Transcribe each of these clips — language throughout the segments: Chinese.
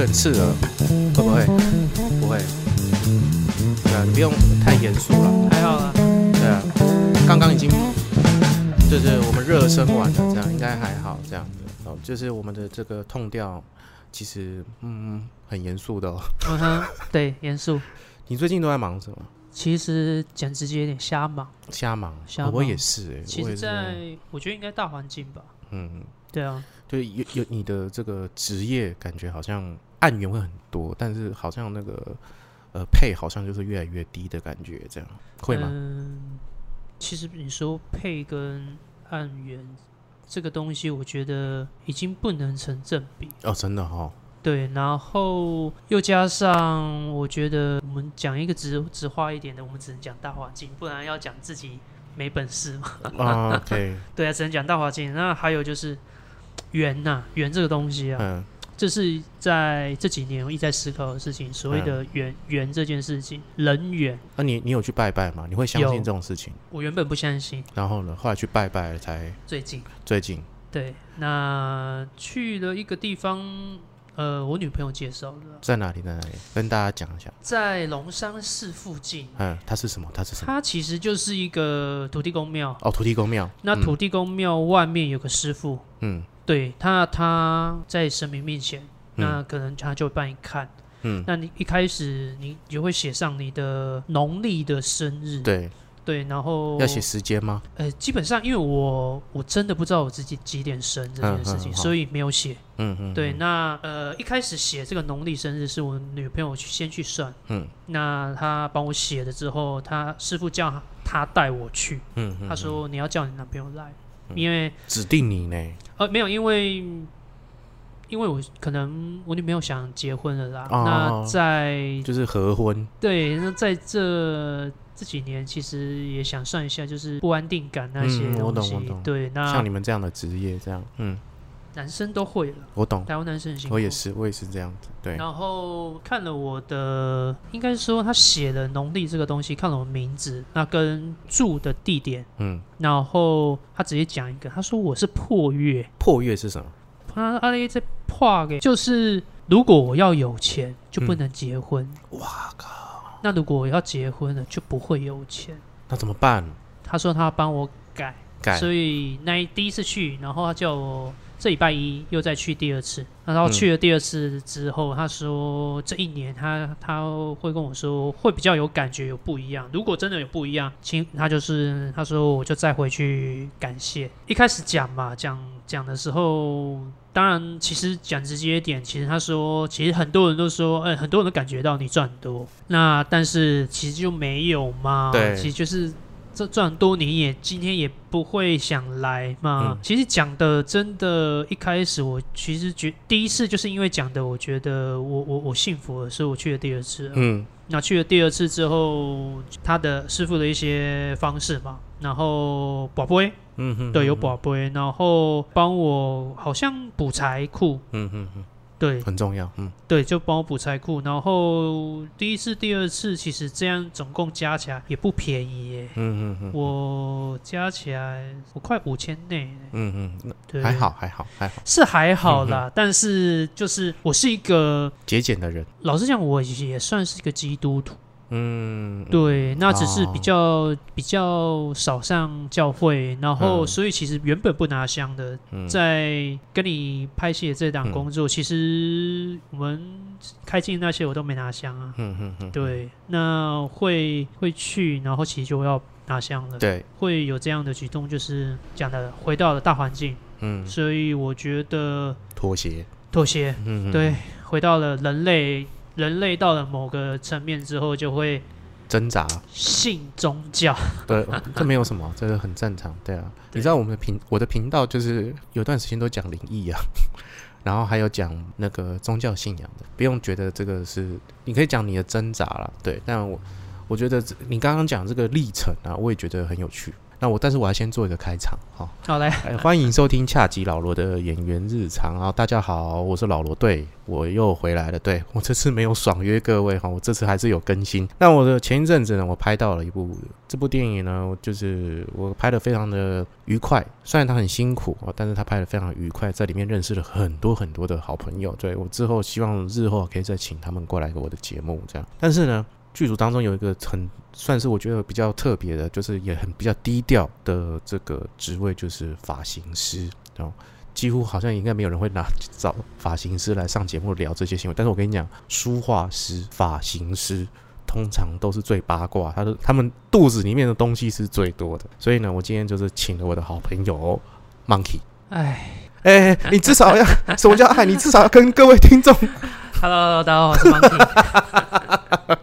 会很刺耳？会不会？不会。对啊，你不用太严肃了。还好啦，对啊，刚刚已经就是我们热身完了，这样应该还好。这样子哦，就是我们的这个痛调，其实嗯很严肃的哦。嗯哼，对，严肃。你最近都在忙什么？其实讲直接有点，瞎忙。瞎忙。瞎哦我也是哎、其实在，我觉得应该大环境吧。嗯，对啊，对，有有你的这个职业感觉好像案源会很多，但是好像那个呃配好像就是越来越低的感觉，这样会吗？嗯，其实你说配跟案源这个东西，我觉得已经不能成正比。哦，真的哈、对，然后又加上，我觉得我们讲一个直直话一点的，我们只能讲大环境，不然要讲自己没本事嘛。啊，OK，对啊，只能讲大环境。那还有就是缘呐、缘这个东西啊，嗯这是在这几年我一直在思考的事情。所谓的缘缘这件事情，人缘，那、你你有去拜拜吗？你会相信有这种事情？我原本不相信，然后呢，后来去拜拜了才最近最近对，那去了一个地方，呃，我女朋友介绍的，在哪里在哪里？跟大家讲一下。在龙山寺附近。嗯，它是什么？它是什么？它其实就是一个土地公庙，哦，土地公庙。嗯那土地公庙外面有个师傅，嗯对他他在神明面前，嗯。那可能他就会帮你看。嗯，那你一开始你就会写上你的农历的生日，对，对，然后要写时间吗？呃，基本上因为我我真的不知道我自己几点生这件事情，嗯嗯嗯所以没有写。嗯嗯，对，嗯那呃一开始写这个农历生日是我女朋友去先去算，嗯。那她帮我写了之后，她师傅叫她带我去，嗯嗯，他说你要叫你男朋友来，因为指定你呢。呃没有，因为因为我可能我女朋友想结婚了啦，哦那在就是合婚。对那在这这几年，其实也想算一下，就是不安定感那些嗯我东西，懂我懂。对，那像你们这样的职业，这样，嗯，男生都会了，我懂，台湾男生很辛苦，我也是，我也是这样子，对，然后看了我的，应该说他写了农历这个东西，看了我名字，那跟住的地点，嗯，然后他直接讲一个，他说我是破月，破月是什么？他阿雷在破给，就是如果我要有钱就不能结婚，哇靠，那如果我要结婚了就不会有钱。那怎么办？他说他要帮我改，改，所以那一第一次去，然后他叫我这礼拜一又再去第二次，然后去了第二次之后，他说这一年他他会跟我说会比较有感觉，有不一样。如果真的有不一样，请他就是他说我就再回去感谢。一开始讲嘛，讲讲的时候。当然，其实讲直接一点，其实他说，其实很多人都说，哎、很多人都感觉到你赚很多，那但是其实就没有嘛，对其实就是这赚多，你也今天也不会想来嘛。其实讲的真的，一开始我其实觉第一次就是因为讲的，我觉得我我我幸福了，所以我去了第二次。嗯那去了第二次之后，他的师傅的一些方式嘛，然后宝贝，嗯哼，对，有宝贝，然后帮我好像补财库，嗯嗯嗯，对很重要，嗯对，就帮我补财库。然后第一次、第二次，其实这样总共加起来也不便宜耶。嗯嗯嗯，我加起来我快五千内，嗯嗯，对，还好还好还好，是还好啦。但是就是我是一个，节俭的人，老实讲，我也算是一个基督徒。嗯，对，那只是哦。比较、比较少上教会，然后嗯。所以其实原本不拿香的，嗯。在跟你拍戏的这档嗯工作，其实我们开镜那些我都没拿香啊。嗯嗯嗯，对，那会会去，然后其实就要拿香了。对，会有这样的举动，就是讲的回到了大环境，嗯，所以我觉得妥协，妥协，嗯，嗯。对，，回到了人类，人类到了某个层面之后，就会挣扎，信宗教。对，这没有什么，这个很正常，对啊。你知道我们的频，我的频道就是有段时间都讲灵异啊，然后还有讲那个宗教信仰的，不用觉得这个是，你可以讲你的挣扎啦，对。但我我觉得这你刚刚讲这个历程啊，我也觉得很有趣。那我但是我要先做一个开场哈。好嘞，哎，欢迎收听恰吉老罗的演员日常啊！大家好，我是老罗，对我又回来了。对我这次没有爽约各位哈，我这次还是有更新。那我的前一阵子呢，我拍到了一部这部电影呢，就是我拍的非常的愉快，虽然他很辛苦啊，但是他拍的非常愉快，在里面认识了很多很多的好朋友。对我之后希望日后可以再请他们过来给我的节目这样。但是呢。剧组当中有一个很算是我觉得比较特别的，就是也很比较低调的这个职位，就是发型师。然后几乎好像应该没有人会拿找发型师来上节目聊这些新闻。但是我跟你讲，书画师、发型师通常都是最八卦，他的他们肚子里面的东西是最多的。所以呢，我今天就是请了我的好朋友 Monkey。哎哎，你至少要什么叫爱？你至少要跟各位听众，Hello，大家好，我是 Monkey。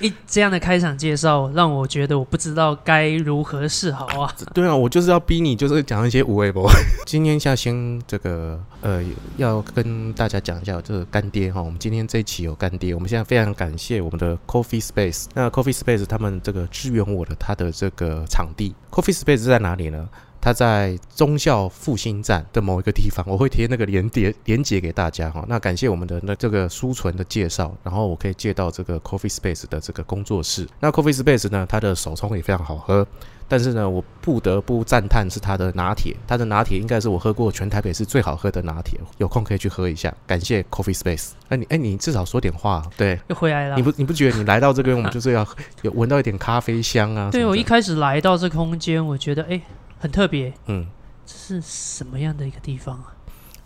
一这样的开场介绍，让我觉得我不知道该如何是好啊！对啊，我就是要逼你，就是讲一些无谓不。今天下先这个呃，要跟大家讲一下这个干爹哈。我们今天这一期有干爹，我们现在非常感谢我们的 Coffee Space。那 Coffee Space 他们这个支援我的他的这个场地，Coffee Space 在哪里呢？他在忠孝复兴站的某一个地方，我会贴那个连接连接给大家哈。那感谢我们的那这个书存的介绍，然后我可以借到这个 Coffee Space 的这个工作室。那 Coffee Space 呢，它的手冲也非常好喝，但是呢，我不得不赞叹是它的拿铁，它的拿铁应该是我喝过全台北市最好喝的拿铁，有空可以去喝一下。感谢 Coffee Space。哎你哎你至少说点话，对，又回来了。你不你不觉得你来到这边，我们就是要 有闻到一点咖啡香啊？对我一开始来到这空间，我觉得哎。很特别，嗯，这是什么样的一个地方啊？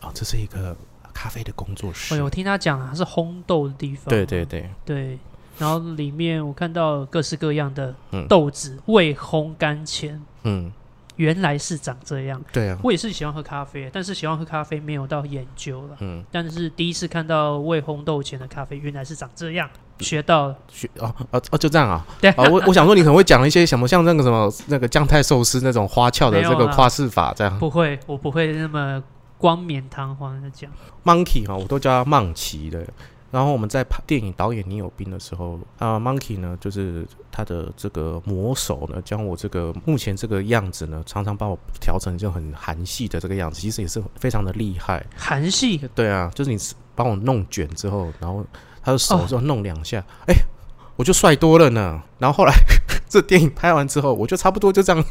哦，这是一个咖啡的工作室。哎，我听他讲啊，是烘豆的地方。对对对。对，然后里面我看到各式各样的豆子未烘干前，嗯。原来是长这样，对啊，我也是喜欢喝咖啡，但是喜欢喝咖啡没有到研究了，嗯，但是第一次看到未烘豆前的咖啡原来是长这样，学到了，学哦哦哦就这样啊，对啊，我我想说你可能会讲一些什么像那个什么那个酱太寿司那种花俏的这个夸饰法这样，不会，我不会那么冠冕堂皇的讲，Monkey 哈，我都叫他曼奇的。然后我们在拍电影导演你有病的时候啊，Monkey 呢，就是他的这个魔手呢，将我这个目前这个样子呢，常常把我调成就很韩系的这个样子，其实也是非常的厉害。韩系？对啊，就是你帮我弄卷之后，然后他的手就弄两下，哎，我就帅多了呢。然后后来 这电影拍完之后，我就差不多就这样。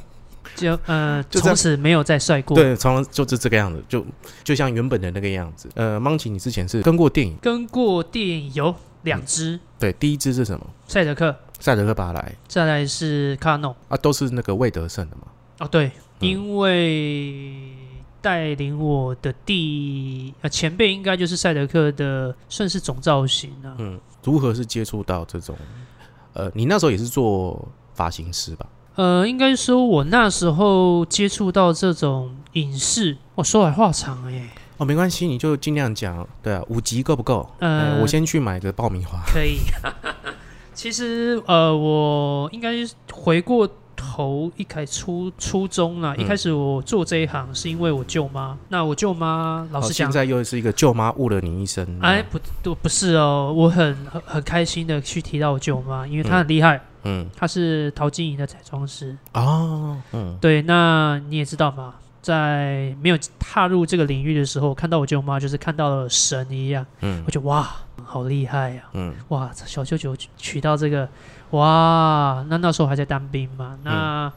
就呃，从此没有再帅过。对，从就是这个样子，就就像原本的那个样子。呃，Monkey，你之前是跟过电影？跟过电影有两支。对，第一支是什么？赛德克。赛德克巴莱。再来是卡诺。啊，都是那个魏德胜的嘛。哦，对，因为带领我的第呃前辈应该就是赛德克的，算是总造型啊。嗯，如何是接触到这种？呃，你那时候也是做发型师吧？呃，应该说，我那时候接触到这种影视，我说来话长哎。哦，没关系，你就尽量讲。对啊，五集够不够？呃，我先去买个爆米花。可以。其实，呃，我应该回过头一开初初中啊，一开始我做这一行是因为我舅妈。那我舅妈老实讲，现在又是一个舅妈误了你一生。哎，不，都不是哦。我很很很开心的去提到我舅妈，因为她很厉害。嗯，她是陶晶莹的彩妆师哦，嗯，对，那你也知道嘛，在没有踏入这个领域的时候，看到我舅妈就是看到了神一样，嗯，我就哇，好厉害呀，嗯，哇，小舅舅娶到这个，哇，那那时候还在当兵嘛，那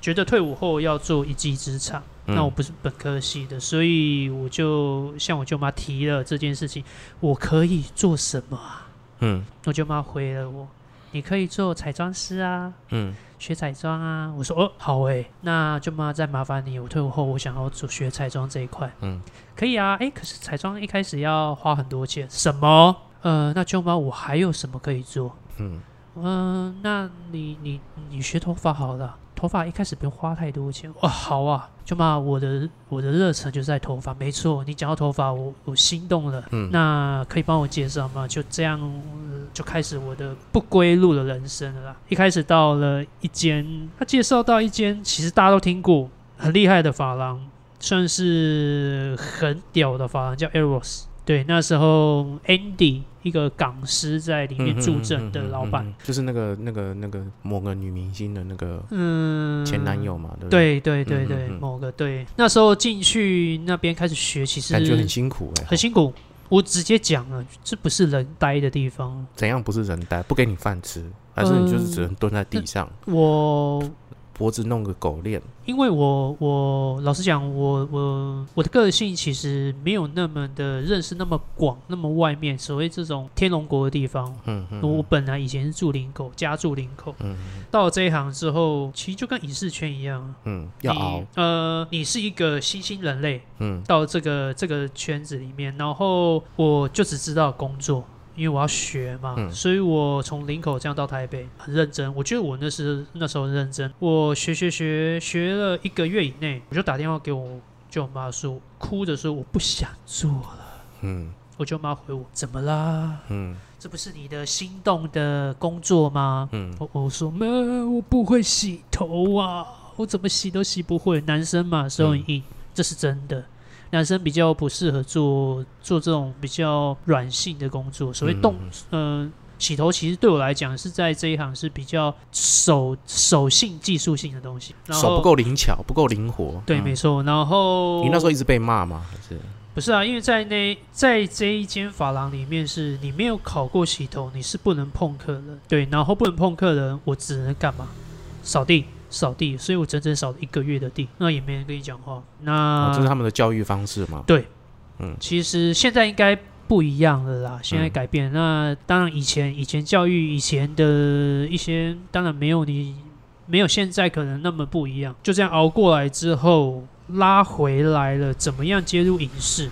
觉得退伍后要做一技之长，那我不是本科系的，所以我就向我舅妈提了这件事情，我可以做什么啊？嗯，我舅妈回了我。你可以做彩妆师啊，嗯，学彩妆啊。我说哦，好诶，那舅妈再麻烦你，我退伍后我想要做学彩妆这一块，嗯，可以啊。哎，可是彩妆一开始要花很多钱，什么？呃，那舅妈我还有什么可以做？嗯嗯，那你你你学头发好了。头发一开始不用花太多钱哇，好啊，舅妈，我的我的热忱就在头发，没错，你讲到头发，我我心动了，嗯，那可以帮我介绍吗？就这样就开始我的不归路的人生了啦。一开始到了一间，他介绍到一间，其实大家都听过很厉害的发廊，算是很屌的发廊，叫 Eros。对，那时候 Andy 一个港师在里面助阵的老板。嗯嗯嗯嗯嗯就是那个那个那个某个女明星的那个嗯，前男友嘛，对不对？对某个对，那时候进去那边开始学，其实感觉很辛苦哎、很辛苦。我直接讲了，这不是人待的地方。怎样不是人呆？不给你饭吃，还是你就是只能蹲在地上，我脖子弄个狗链？因为我我老实讲，我我我的个性其实没有那么的认识那么广，那么外面所谓这种天龙国的地方。嗯嗯我本来以前是住林口，家住林口，嗯到了这一行之后，其实就跟影视圈一样，嗯，要呃，你是一个新兴人类，嗯。到这个这个圈子里面，然后我就只知道工作，因为我要学嘛，嗯所以我从林口这样到台北很认真。我觉得我那时那时候很认真，我学学学学了一个月以内，我就打电话给我舅妈说，哭着说我不想做了。嗯我舅妈回我怎么啦？嗯这不是你的心动的工作吗？嗯我我说妈，我不会洗头啊，我怎么洗都洗不会。男生嘛，手很硬，这是真的。男生比较不适合做做这种比较软性的工作。所谓动，嗯、洗头其实对我来讲是在这一行是比较手手性技术性的东西。然后手不够灵巧，不够灵活。对，嗯没错。然后你那时候一直被骂吗？还是不是啊，因为在那在这一间发廊里面，是你没有考过洗头，你是不能碰客人。对，然后不能碰客人，我只能干嘛？扫地，扫地。所以我整整扫了一个月的地，那也没人跟你讲话。那、哦这是他们的教育方式吗？对，嗯其实现在应该不一样了啦，现在改变。那当然，以前以前教育以前的一些，当然没有你没有现在可能那么不一样。就这样熬过来之后，拉回来了，怎么样接入影视？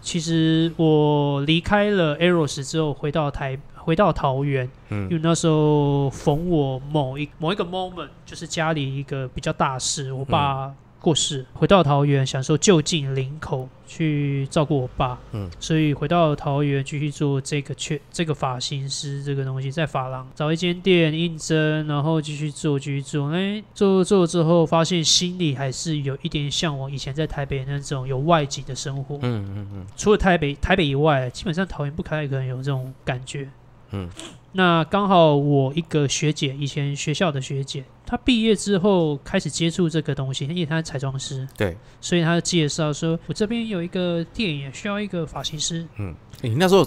其实我离开了 Eros 之后，回到台回到桃园，因嗯为那时候逢我某一某一个 moment，就是家里一个比较大事，我爸过世，回到桃园享受就近林口去照顾我爸，嗯，所以回到桃园继续做这个确这个发型师这个东西，在发廊找一间店应征，然后继续做继续做，哎，做做之后发现心里还是有一点向往以前在台北那种有外景的生活，嗯嗯嗯。除了台北台北以外，基本上桃园不开可能有这种感觉。嗯，那刚好我一个学姐，以前学校的学姐，她毕业之后开始接触这个东西，因为她是彩妆师，对，所以她介绍说，我这边有一个店也需要一个发型师。嗯，诶你那时候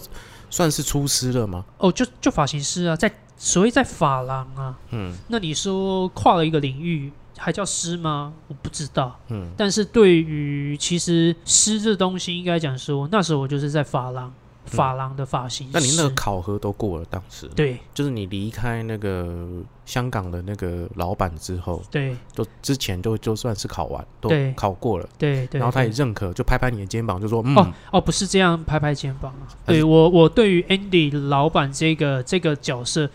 算是出师了吗？哦，就就发型师啊，在所谓在发廊啊，嗯那你说跨了一个领域，还叫师吗？我不知道。嗯但是对于其实师这东西，应该讲说，那时候我就是在发廊，发廊的发型师。那你那个考核都过了，当时。对。就是你离开那个香港的那个老板之后，对。就之前就就算是考完，都对。考过了，对对，然后他也认可，就拍拍你的肩膀，就说嗯，哦哦，不是这样拍拍肩膀啊。对我，我对于 Andy 老板这个这个角色，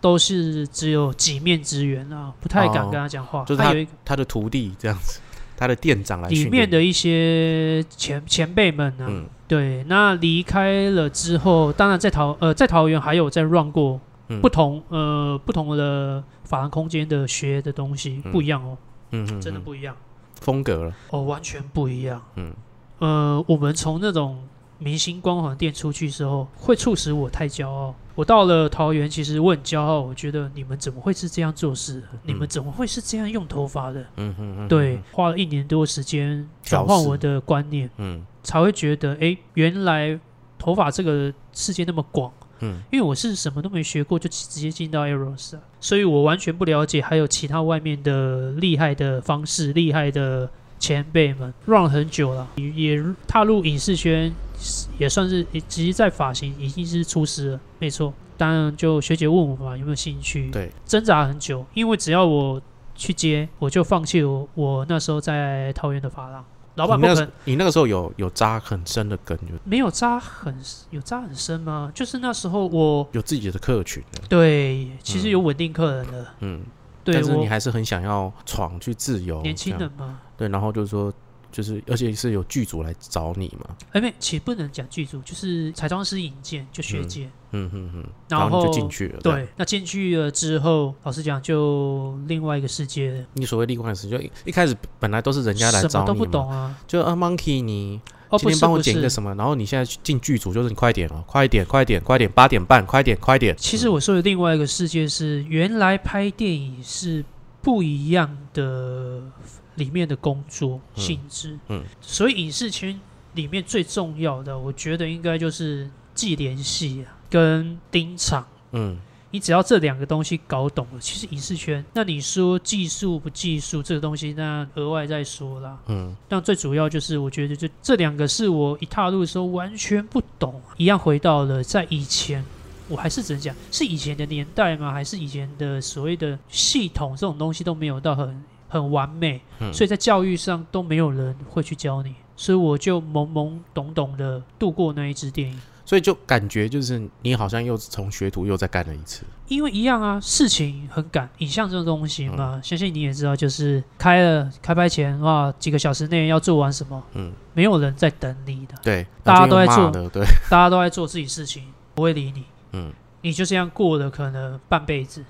都是只有几面之缘啊，不太敢哦跟他讲话。就是他有一个他的徒弟这样子，他的店长来里面的一些前前辈们呢、嗯对，那离开了之后，当然在桃呃在桃园还有在 run 过嗯。不同、呃不同的法兰空间的学的东西，嗯。不一样哦，嗯嗯，嗯。真的不一样。风格了，哦，完全不一样。嗯。呃，我们从那种明星光环店出去之后，会促使我太骄傲。我到了桃园，其实我很骄傲，我觉得你们怎么会是这样做事？你们怎么会是这样用头发的？嗯嗯嗯，对，花了一年多时间转换我的观念，嗯才会觉得，哎，原来头发这个世界那么广。嗯因为我是什么都没学过，就直接进到 Eros 啊，所以我完全不了解还有其他外面的厉害的方式、厉害的前辈们 run 很久了，也也踏入影视圈，也算是其实，在发型已经是出师了，没错。当然，就学姐问我嘛，有没有兴趣？对，挣扎很久，因为只要我去接，我就放弃我我那时候在桃园的发廊，老板不肯你那个时候有有扎很深的根，有没有扎很有扎很深吗？就是那时候我有自己的客群的，对，其实嗯。有稳定客人的，嗯，对但是你还是很想要闯去自由，年轻人嘛，对，然后就是说就是而且是有剧组来找你嘛，哎，没，其实不能讲剧组，就是彩妆师引荐，就学姐。嗯哼哼，然后你就进去了。对，那进去了之后，老实讲，就另外一个世界。你所谓另外一个世界，就一开始本来都是人家来找你都不懂啊，就啊，Monkey，你哦，今天帮我剪一个什么，然后你现在进剧组，就是你快点哦，快点，快点，快点，八点半，快点，快点。其实我说的另外一个世界是，原来拍电影是不一样的，里面的工作性质。嗯，所以影视圈里面最重要的，我觉得应该就是既联系啊。跟盯场，嗯，你只要这两个东西搞懂了，其实影视圈，那你说技术不技术这个东西，那额外再说啦，嗯，但最主要就是，我觉得就这两个是我一踏入的时候完全不懂，一样回到了在以前，我还是只能讲是以前的年代吗？还是以前的所谓的系统这种东西都没有到很很完美，所以在教育上都没有人会去教你，所以我就懵懵懂懂的度过那一支电影。所以就感觉就是你好像又从学徒又再干了一次，因为一样啊，事情很赶，影像这种东西嘛，相信你也知道，就是开了开拍前哇，几个小时内要做完什么，嗯，没有人在等你的，对，大家都在做，对，大家都在做自己事情，不会理你，嗯，你就这样过了可能半辈子，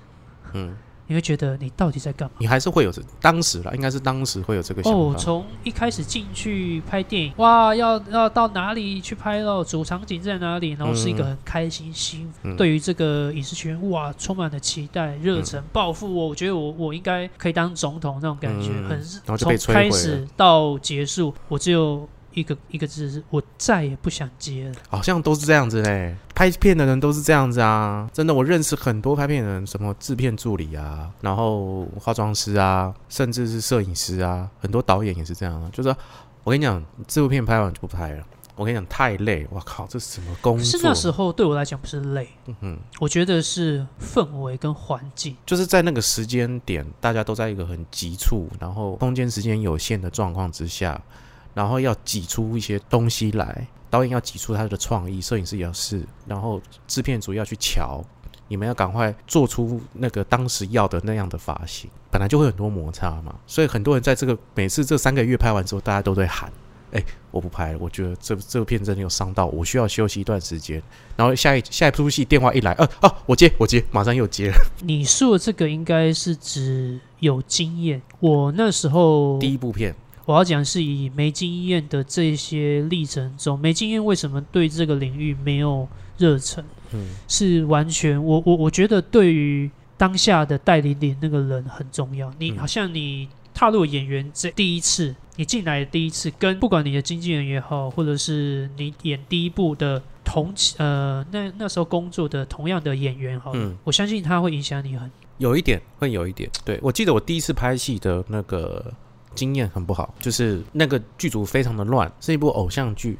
嗯。你会觉得你到底在干嘛？你还是会有这当时了，应该是当时会有这个想法。哦，从一开始进去拍电影，哇，要要到哪里去拍咯？主场景在哪里？然后是一个很开心、兴奋，对于这个影视圈哇，充满了期待、热忱、抱负。我我觉得我我应该可以当总统那种感觉，很从开始到结束，我只有。一个一个字是，我再也不想接了。好像都是这样子嘞，拍片的人都是这样子啊！真的，我认识很多拍片人，什么制片助理啊，然后化妆师啊，甚至是摄影师啊，很多导演也是这样。就是我跟你讲，这部片拍完就不拍了。我跟你讲，太累！我靠，这是什么工作？是那时候对我来讲不是累，嗯哼，我觉得是氛围跟环境，就是在那个时间点，大家都在一个很急促，然后空间时间有限的状况之下。然后要挤出一些东西来，导演要挤出他的创意，摄影师也要试，然后制片组要去瞧，你们要赶快做出那个当时要的那样的发型，本来就会很多摩擦嘛，所以很多人在这个每次这三个月拍完之后，大家都在喊：“哎，我不拍了，我觉得这这部片真的有伤到我，需要休息一段时间。”然后下一下一出戏电话一来，呃啊，我接我接，马上又接了。你说的这个应该是指有经验，我那时候第一部片。我要讲是以没经验的这些历程中，没经验为什么对这个领域没有热忱？嗯，是完全我我我觉得对于当下的带领领那个人很重要。你好像你踏入演员这第一次，你进来的第一次，跟不管你的经纪人也好，或者是你演第一部的同呃那那时候工作的同样的演员哈，嗯，我相信他会影响你很有一点，会有一点。对我记得我第一次拍戏的那个。经验很不好，就是那个剧组非常的乱，是一部偶像剧。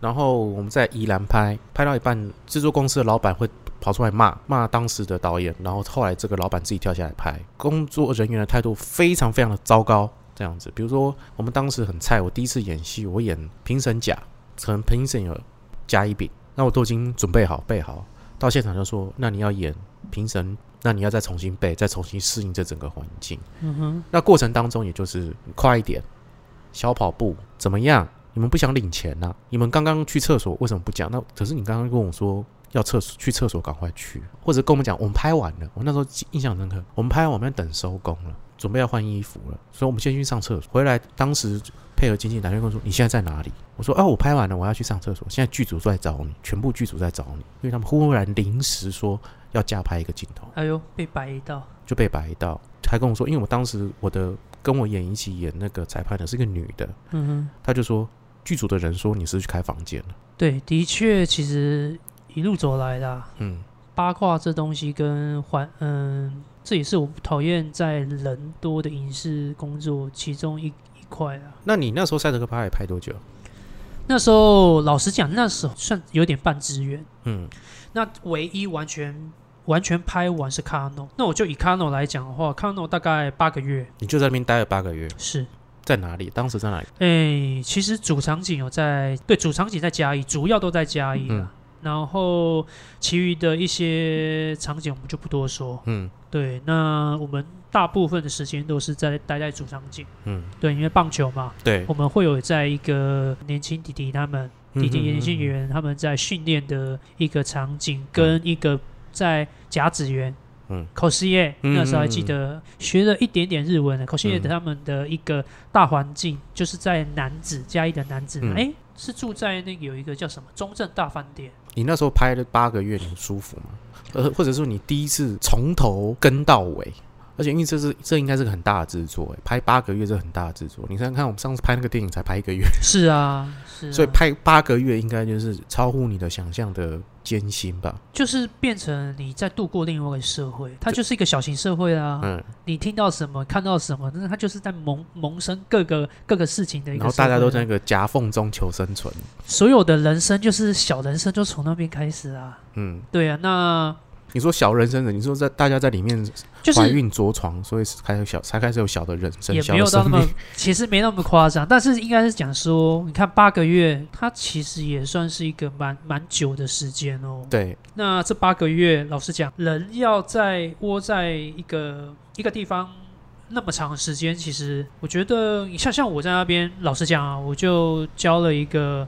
然后我们在宜兰拍，拍到一半，制作公司的老板会跑出来骂骂当时的导演，然后后来这个老板自己跳下来拍。工作人员的态度非常非常的糟糕，这样子。比如说我们当时很菜，我第一次演戏，我演评审甲，可能评审有甲乙丙，那我都已经准备好备好，到现场就说，那你要演评审。那你要再重新背，再重新适应这整个环境。嗯哼。那过程当中，也就是快一点，小跑步怎么样？你们不想领钱呐？你们刚刚去厕所为什么不讲？那可是你刚刚跟我说要厕所去厕所，赶快去，或者跟我们讲我们拍完了。我那时候印象深刻，我们拍完我们要等收工了，准备要换衣服了，所以我们先去上厕所。回来当时配合经纪打电话说：“你现在在哪里？”我说：“啊，我拍完了，我要去上厕所。现在剧组在找你，全部剧组在找你，因为他们忽然临时说。”要加拍一个镜头，哎呦，被白一道，就被白一道，还跟我说，因为我当时我的跟我演一起演那个裁判的是个女的，嗯哼，他就说剧组的人说你是去开房间了，对，的确，其实一路走来的，嗯，八卦这东西跟环，嗯，这也是我讨厌在人多的影视工作其中一一块啊。那你那时候赛德克拍拍多久？那时候老实讲，那时候算有点半支援，嗯。那唯一完全完全拍完是卡诺，那我就以卡诺来讲的话，卡诺大概八个月，你就在那边待了八个月，是在哪里？当时在哪里？哎，其实主场景有在，对，主场景在嘉义，主要都在嘉义啊。然后其余的一些场景我们就不多说。嗯对，那我们大部分的时间都是在待在主场景。嗯，对，因为棒球嘛，对，我们会有在一个年轻弟弟他们嗯弟弟年轻演员他们在训练的一个场景，跟一个在甲子园。嗯口试业嗯那时候还记得学了一点点日文的口试业嗯他们的一个大环境，就是在南子加一的南子，嗯哎、是住在那个有一个叫什么中正大饭店，你那时候拍了八个月，你舒服吗？呃，或者说你第一次从头跟到尾，而且因为这是这应该是个很大的制作，哎拍八个月这很大的制作。你看看我们上次拍那个电影才拍一个月，是啊，是啊，所以拍八个月应该就是超乎你的想象的艰辛吧？就是变成你在度过另外一个社会，它就是一个小型社会啊。嗯，你听到什么，看到什么，那它就是在萌萌生各个各个事情的一个然。后大家都在那个夹缝中求生存。所有的人生就是小人生，就从那边开始啊。嗯，对啊，那你说小人生的，你说在大家在里面就是怀孕着床，所以才有小才开始有小的人生，也小没有到那么其实没那么夸张，但是应该是讲说，你看八个月，它其实也算是一个蛮蛮久的时间哦。对，那这八个月，老实讲，人要在窝在一个一个地方那么长的时间，其实我觉得，你像像我在那边，老实讲啊，我就交了一个，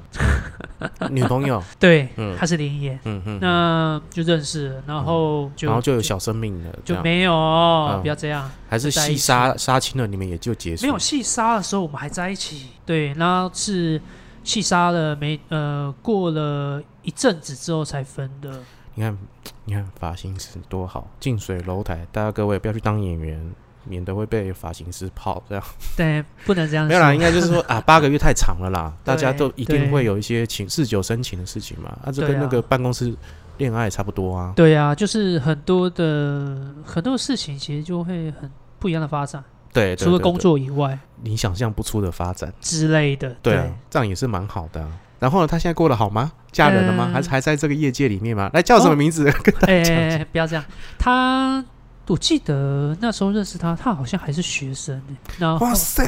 女朋友，对，嗯。她是林野，嗯嗯，那就认识了，然后就然后就有小生命了，这样。就没有，嗯。不要这样，还是戏杀杀青了，你们也就结束。没有戏杀的时候，我们还在一起，对，然后是戏杀了没呃过了一阵子之后才分的，你看，你看发型师多好，近水楼台，大家各位不要去当演员，免得会被发型师泡。这样对，不能这样没有啦，应该就是说啊，八个月太长了啦，大家都一定会有一些情日久生情的事情嘛。啊，这对啊跟那个办公室恋爱差不多啊。对啊，就是很多的很多事情，其实就会很不一样的发展，对，对除了工，作以外你想象不出的发展。之类的。对啊，这样也是蛮好的啊。然后呢，他现在过得好吗？嫁人了吗？嗯还是还在这个业界里面吗？来，叫什么哦名字？跟大哎、家讲一下。不要这样。他，我记得那时候认识他，他好像还是学生呢。然后，哇塞！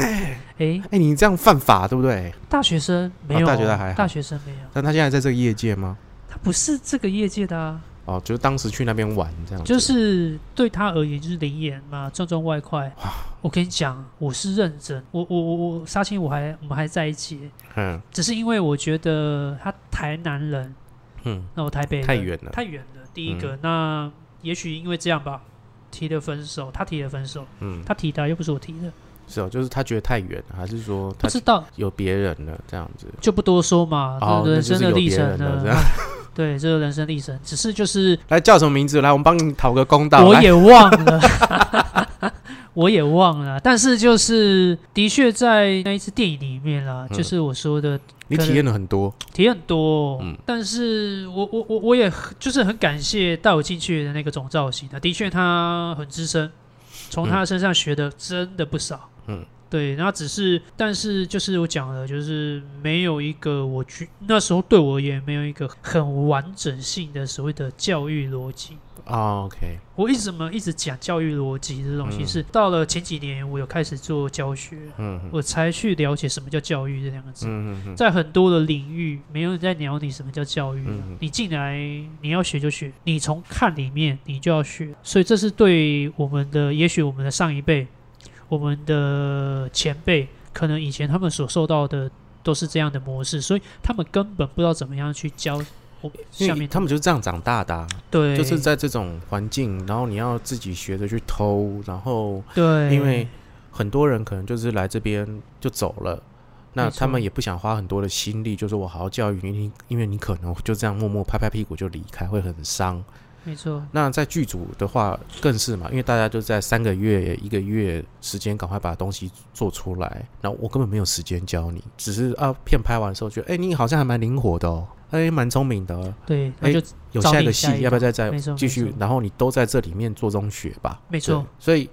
哎、哎，你这样犯法对不对？大学生没有、大学生还好大学生没有，但他现在在这个业界吗？他不是这个业界的啊。哦，就是当时去那边玩这样子。就是对他而言就是灵眼嘛，赚赚外快。我跟你讲，我是认真，我我我我杀青我还我们还在一起，嗯只是因为我觉得他台南人，嗯，那我台北人太远了。太远了。第一个，那也许因为这样吧，提的分手，他提的分手，嗯，他提的又不是我提的，是哦，就是他觉得太远，还是说他不知道有别人了这样子？就不多说嘛，哦，这人生的历程呢。。对，这个人生历程，只是就是来叫什么名字？来，我们帮你讨个公道。我也忘了，我也忘了。但是就是的确在那一次电影里面啦，嗯就是我说的你体验了很多，体验很多，嗯但是我我我我也很就是很感谢带我进去的那个总造型的，的确他很资深，从他身上学的真的不少，嗯。对，那只是，但是就是我讲了，就是没有一个我觉那时候对我而言没有一个很完整性的所谓的教育逻辑。啊，OK，我一直怎么一直讲教育逻辑这东西，嗯。是到了前几年我有开始做教学，嗯嗯我才去了解什么叫教育这两个字。嗯嗯在很多的领域，没有人在鸟你什么叫教育啊、嗯你进来，你要学就学，你从看里面你就要学，所以这是对我们的，也许我们的上一辈，我们的前辈，可能以前他们所受到的都是这样的模式，所以他们根本不知道怎么样去教下面他们就是这样长大的啊、对，就是在这种环境，然后你要自己学着去偷，然后对，因为很多人可能就是来这边就走了，那他们也不想花很多的心力，就是我好好教育你，因为你可能就这样默默拍拍屁股就离开，会很伤。没错，那在剧组的话更是嘛，因为大家就在三个月、一个月时间赶快把东西做出来，然后我根本没有时间教你，只是啊片拍完的时候觉得，哎、你好像还蛮灵活的哦，哎、蛮聪明的哦，对，那哎就有下一个戏要不要再再继续？然后你都在这里面做中学吧，没错，所以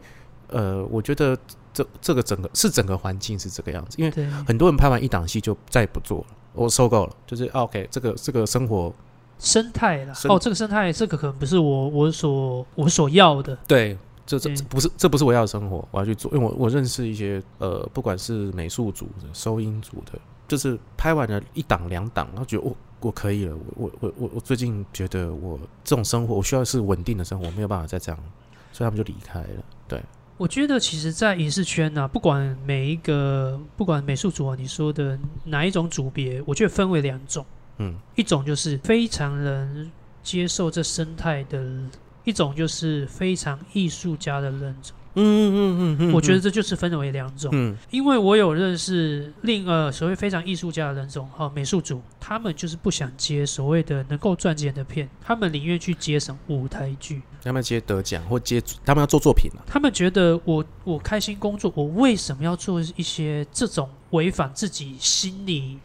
呃，我觉得这这个整个是整个环境是这个样子，因为，很多人拍完一档戏就再也不做了，我受够了，就是、啊 OK，这个这个生活生态啦，生哦，这个生态，这个可能不是我我所我所要的，对，这这不是这不是我要的生活，我要去做，因为我我认识一些呃，不管是美术组的、收音组的，就是拍完了一档两档，然后觉得我我可以了，我我我我我最近觉得我这种生活，我需要是稳定的生活，我没有办法再这样，所以他们就离开了。对，我觉得其实，在影视圈呢、不管每一个，不管美术组啊，你说的哪一种组别，我觉得分为两种，嗯一种就是非常能接受这生态的，一种就是非常艺术家的人种。嗯嗯嗯嗯我觉得这就是分为两种，嗯。因为我有认识另呃所谓非常艺术家的人种，哈、美术组，他们就是不想接所谓的能够赚钱的片，他们宁愿去接什么舞台剧，他们接得奖或接他们要做作品啊，他们觉得我我开心工作，我为什么要做一些这种违反自己心里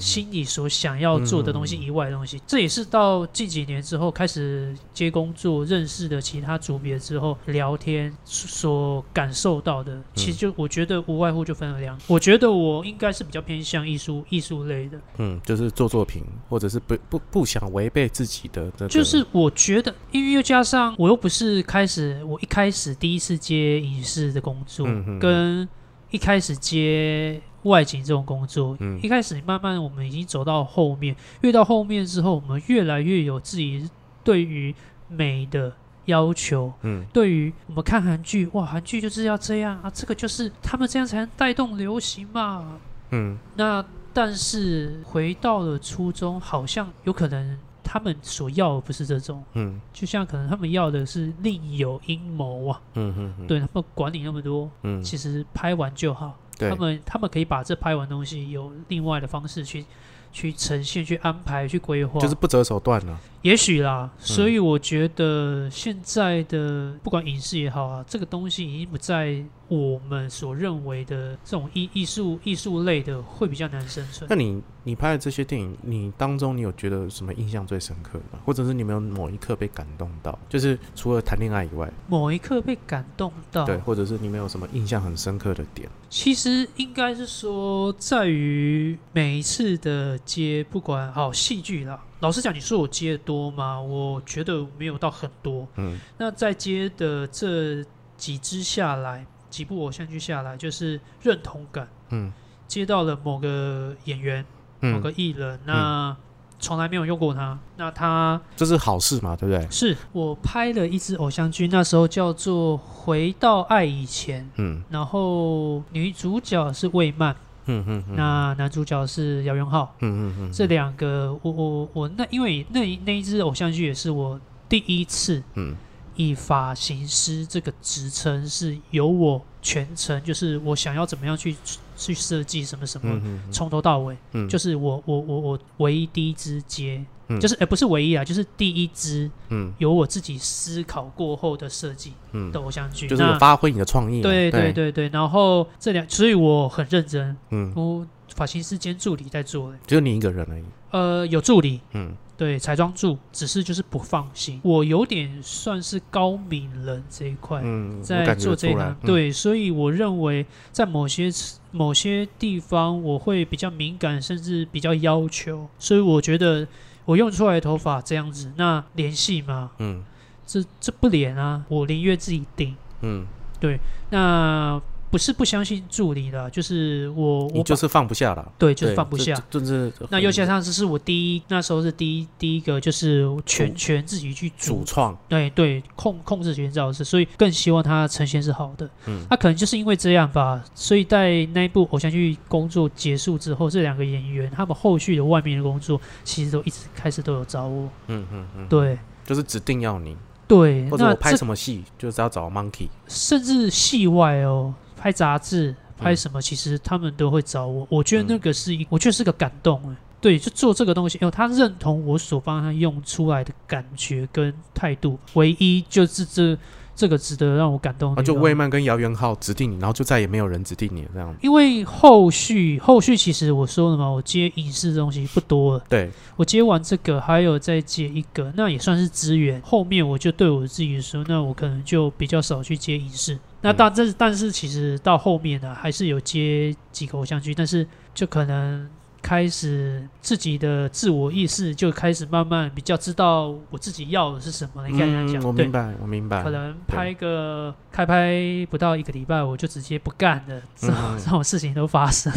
心里所想要做的东西以外的东西？这也是到近几年之后开始接工作、认识的其他组别之后聊天所感受到的。其实就我觉得无外乎就分了两，我觉得我应该是比较偏向艺术艺术类的，嗯，就是做作品，或者是不不不想违背自己的那个，就是我觉得，因为又加上我又不是开始，我一开始第一次接影视的工作，跟一开始接外景这种工作，嗯。一开始慢慢我们已经走到后面，越到后面之后，我们越来越有自己对于美的要求。嗯。对于我们看韩剧，哇，韩剧就是要这样啊，这个就是他们这样才能带动流行嘛。嗯。那但是回到了初中，好像有可能他们所要的不是这种，嗯。就像可能他们要的是另有阴谋啊，嗯对他们管你那么多，嗯。其实拍完就好，对他们他们可以把这拍完东西有另外的方式去去呈现、去安排、去规划，就是不择手段了，也许啦，所以我觉得现在的不管影视也好啊，这个东西已经不在我们所认为的这种艺艺术艺术类的会比较难生存那。你你拍的这些电影，你当中你有觉得什么印象最深刻的吗？或者是你有没有某一刻被感动到？就是除了谈恋爱以外，某一刻被感动到，对，或者是你没有什么印象很深刻的点？其实应该是说在于每一次的接，不管好戏剧啦。老实讲，你说我接的多吗？我觉得没有到很多。嗯那在接的这几支下来，几部偶像剧下来，就是认同感。嗯接到了某个演员、某嗯，个艺人，那从来没有用过他。那他这是好事嘛，对不对？是我拍了一支偶像剧，那时候叫做《回到爱以前》，嗯然后女主角是魏曼，嗯嗯嗯，那男主角是姚元浩。嗯嗯嗯，这两个，我我我那因为那那一支偶像剧也是我第一次嗯以发型师这个职称是由我全程，就是我想要怎么样去去设计什么什么，从头到尾，嗯，就是我我我我唯一第一支接，嗯。就是哎、不是唯一啊，就是第一支嗯。由我自己思考过后的设计嗯。的，偶像剧，就是发挥你的创意对对，对对，然后这两，所以我很认真，嗯，我发型师兼助理在做的，只有你一个人而已，呃，有助理，嗯对，彩妆住，只是就是不放心，我有点算是高敏人这一块。嗯，在做这一行，嗯对，所以我认为在某些某些地方我会比较敏感，甚至比较要求，所以我觉得我用出来的头发这样子，那联系吗？嗯这这不连啊，我宁愿自己定。嗯，对那不是不相信助理的，就是我我就是放不下了，对就是放不下。，这就是那又加上这是我第一那时候是第一第一个就是全主权自己去主主创，对对，控控制全造势，所以更希望他呈现是好的。嗯。那可能就是因为这样吧，所以在那一部偶像剧工作结束之后，这两个演员他们后续的外面的工作，其实都一直开始都有找我。嗯嗯嗯，对。就是指定要你，对，那或者我拍什么戏就是要找 Monkey，甚至戏外哦，拍杂志、拍嗯什么，其实他们都会找我。我觉得嗯那个是一，我觉得是个感动哎。对，就做这个东西，因为他认同我所帮他用出来的感觉跟态度，唯一就是这这个值得让我感动就魏曼跟姚元浩指定你，然后就再也没有人指定你了这样，因为后续后续其实我说了嘛，我接影视的东西不多了，对，我接完这个还有再接一个，那也算是资源。后面我就对我自己说，那我可能就比较少去接影视。那但这但是其实到后面呢、还是有接几个偶像剧，但是就可能开始自己的自我意识就开始慢慢比较知道我自己要的是什么。你看人家嗯，讲，我明，白，我明白。可能拍个开拍不到一个礼拜，我就直接不干了，这种、嗯 这种事情都发生。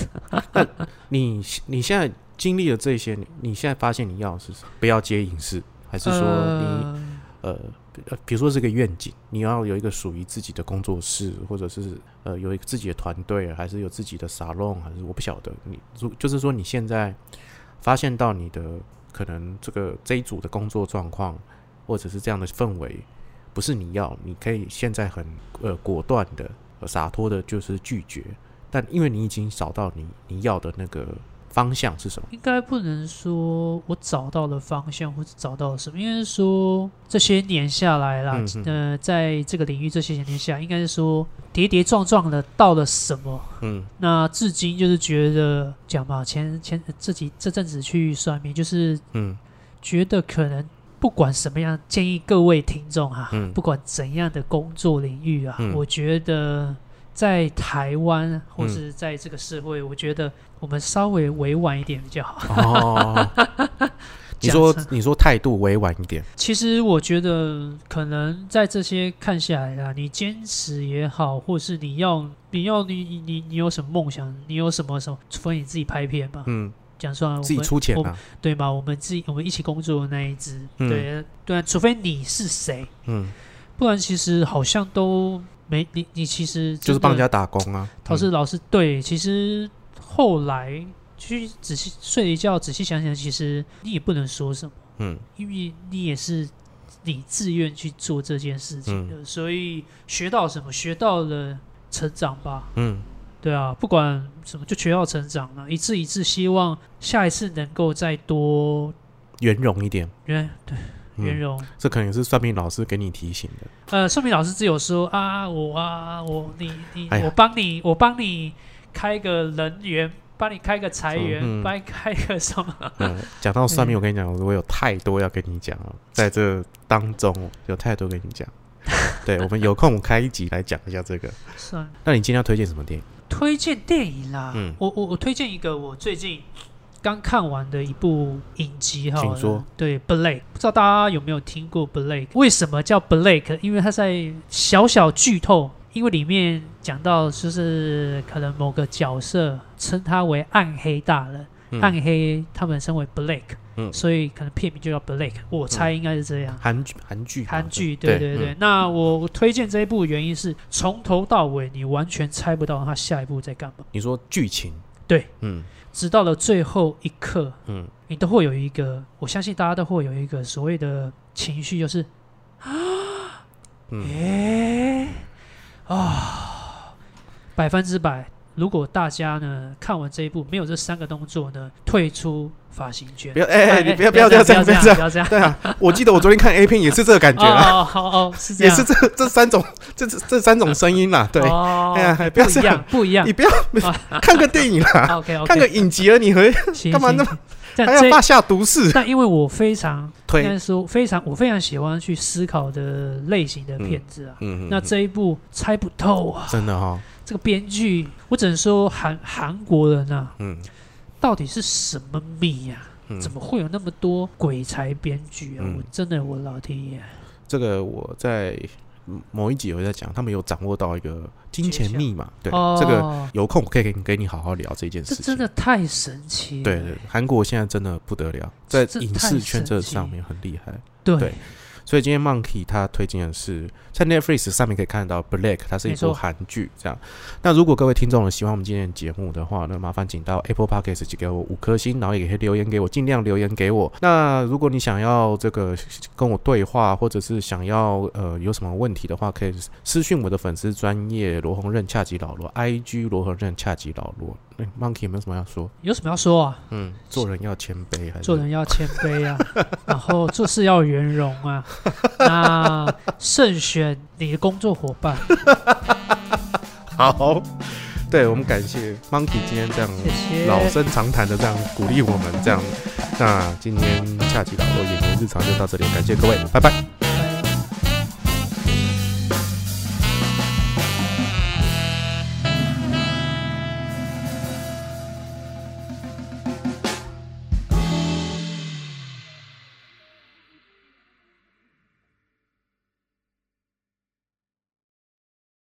你你现在经历了这些，你你现在发现你要的是什么？不要接影视，还是说你呃呃，呃比如说这个愿景，你要有一个属于自己的工作室，或者是呃有一个自己的团队，还是有自己的沙龙，还是我不晓得。你如就是说你现在发现到你的可能这个这一组的工作状况，或者是这样的氛围，不是你要，你可以现在很呃果断的、洒脱的，就是拒绝。但因为你已经找到你你要的那个方向是什么？应该不能说我找到了方向，或者找到了什么，应该是说这些年下来啦，呃，在这个领域这些年下，应该是说跌跌撞撞的到了什么。嗯。那至今就是觉得讲吧，前前这几这阵子去算命，就是嗯。觉得可能不管什么样，建议各位听众哈、嗯。不管怎样的工作领域啊，嗯。我觉得在台湾或嗯。是在这个社会，我觉得我们稍微委婉一点比较好。哦，你说你说态度委婉一点，其实我觉得，可能在这些看下来啊，你坚持也好，或是你要你要你你你你有什么梦想，你有什么什么，除非你自己拍片嘛，嗯，讲实话，我自己们出钱啊，对吗？我们自己我们一起工作的那一支，嗯。对对啊，除非你是谁，嗯，不然其实好像都没你你其实就是帮人家家打工啊。陶师老师对，其实后来去仔细睡了一觉，仔细想想，其实你也不能说什么。嗯因为你也是你自愿去做这件事情的，所以学到什么，学到了成长吧。嗯对啊，不管什么，就学到成长了，一次一次，希望下一次能够再多圆融一点，圆对嗯圆融。这可能也是算命老师给你提醒的。呃，算命老师只有说啊，我啊，我你你，哎我帮你，我帮你开个人员，帮你开个财源，嗯帮你开个什么？嗯，讲到算命，我跟你讲，我有太多要跟你讲了，在这当中有太多跟你讲。对，我们有空开一集来讲一下这个。算了那你今天要推荐什么电影？推荐电影啦，嗯我我我推荐一个我最近刚看完的一部影集哈，请说。对，Blake，不知道大家有没有听过 Blake？为什么叫 Blake？因为他在小小剧透，因为里面讲到就是可能某个角色称他为暗黑大人，嗯暗黑他们称为 Blake，、嗯所以可能片名就叫 Blake，我猜应该是这样。韩剧，韩剧，韩剧，对对对。嗯那我我推荐这一部的原因是，从头到尾你完全猜不到他下一步在干嘛，你说剧情，对，嗯直到了最后一刻，嗯，你都会有一个，我相信大家都会有一个所谓的情绪，就是嗯诶啊，百分之百。如果大家呢看完这一部没有这三个动作呢，退出发型圈不。要，哎哎，你不要不要这这样，不要这样，不要这样。对啊，我记得我昨天看 A 片也是这个感觉啊，哦，好哦，是这样，也是这这三种这这这三种声音啦。对，哦，哎呀还不要这样样，不一样你。不要 看个电影啦，OK OK，看个影集而你和干嘛那么但这还要发下毒誓？但因为我非常应推，该说非常我非常喜欢去思考的类型的片子啊。嗯那这一部猜不透啊，真的哈，这个编剧我只能说韩韩国人啊，嗯。到底是什么密呀、嗯。怎么会有那么多鬼才编剧啊？嗯。我真的我老天爷，这个我在某一集有在讲，他们有掌握到一个金钱密码，对，哦。这个有空我可以给你给你好好聊这件事情。这真的太神奇了。对对，韩国现在真的不得了，在影视圈这上面很厉害。对。对所以今天 Monkey 他推荐的是在 Netflix 上面可以看到 Black，它是一部韩剧。这样，那如果各位听众呢喜欢我们今天的节目的话那，麻烦请到 Apple Podcast 给我五颗星，然后也可以留言给我，尽量留言给我。那如果你想要这个跟我对话，或者是想要呃有什么问题的话，可以私讯我的粉丝专业罗红任恰吉老罗，IG 罗红任恰吉老罗。哎，Monkey 有没有什么要说？有什么要说啊？嗯，做人要谦卑，还是做人要谦卑啊，然后做事要圆融啊，那慎选你的工作伙伴。好，对我们感谢 Monkey 今天这样。老生常谈的这样鼓励我们这样。那今天下期老罗演员日常就到这里，感谢各位，拜拜。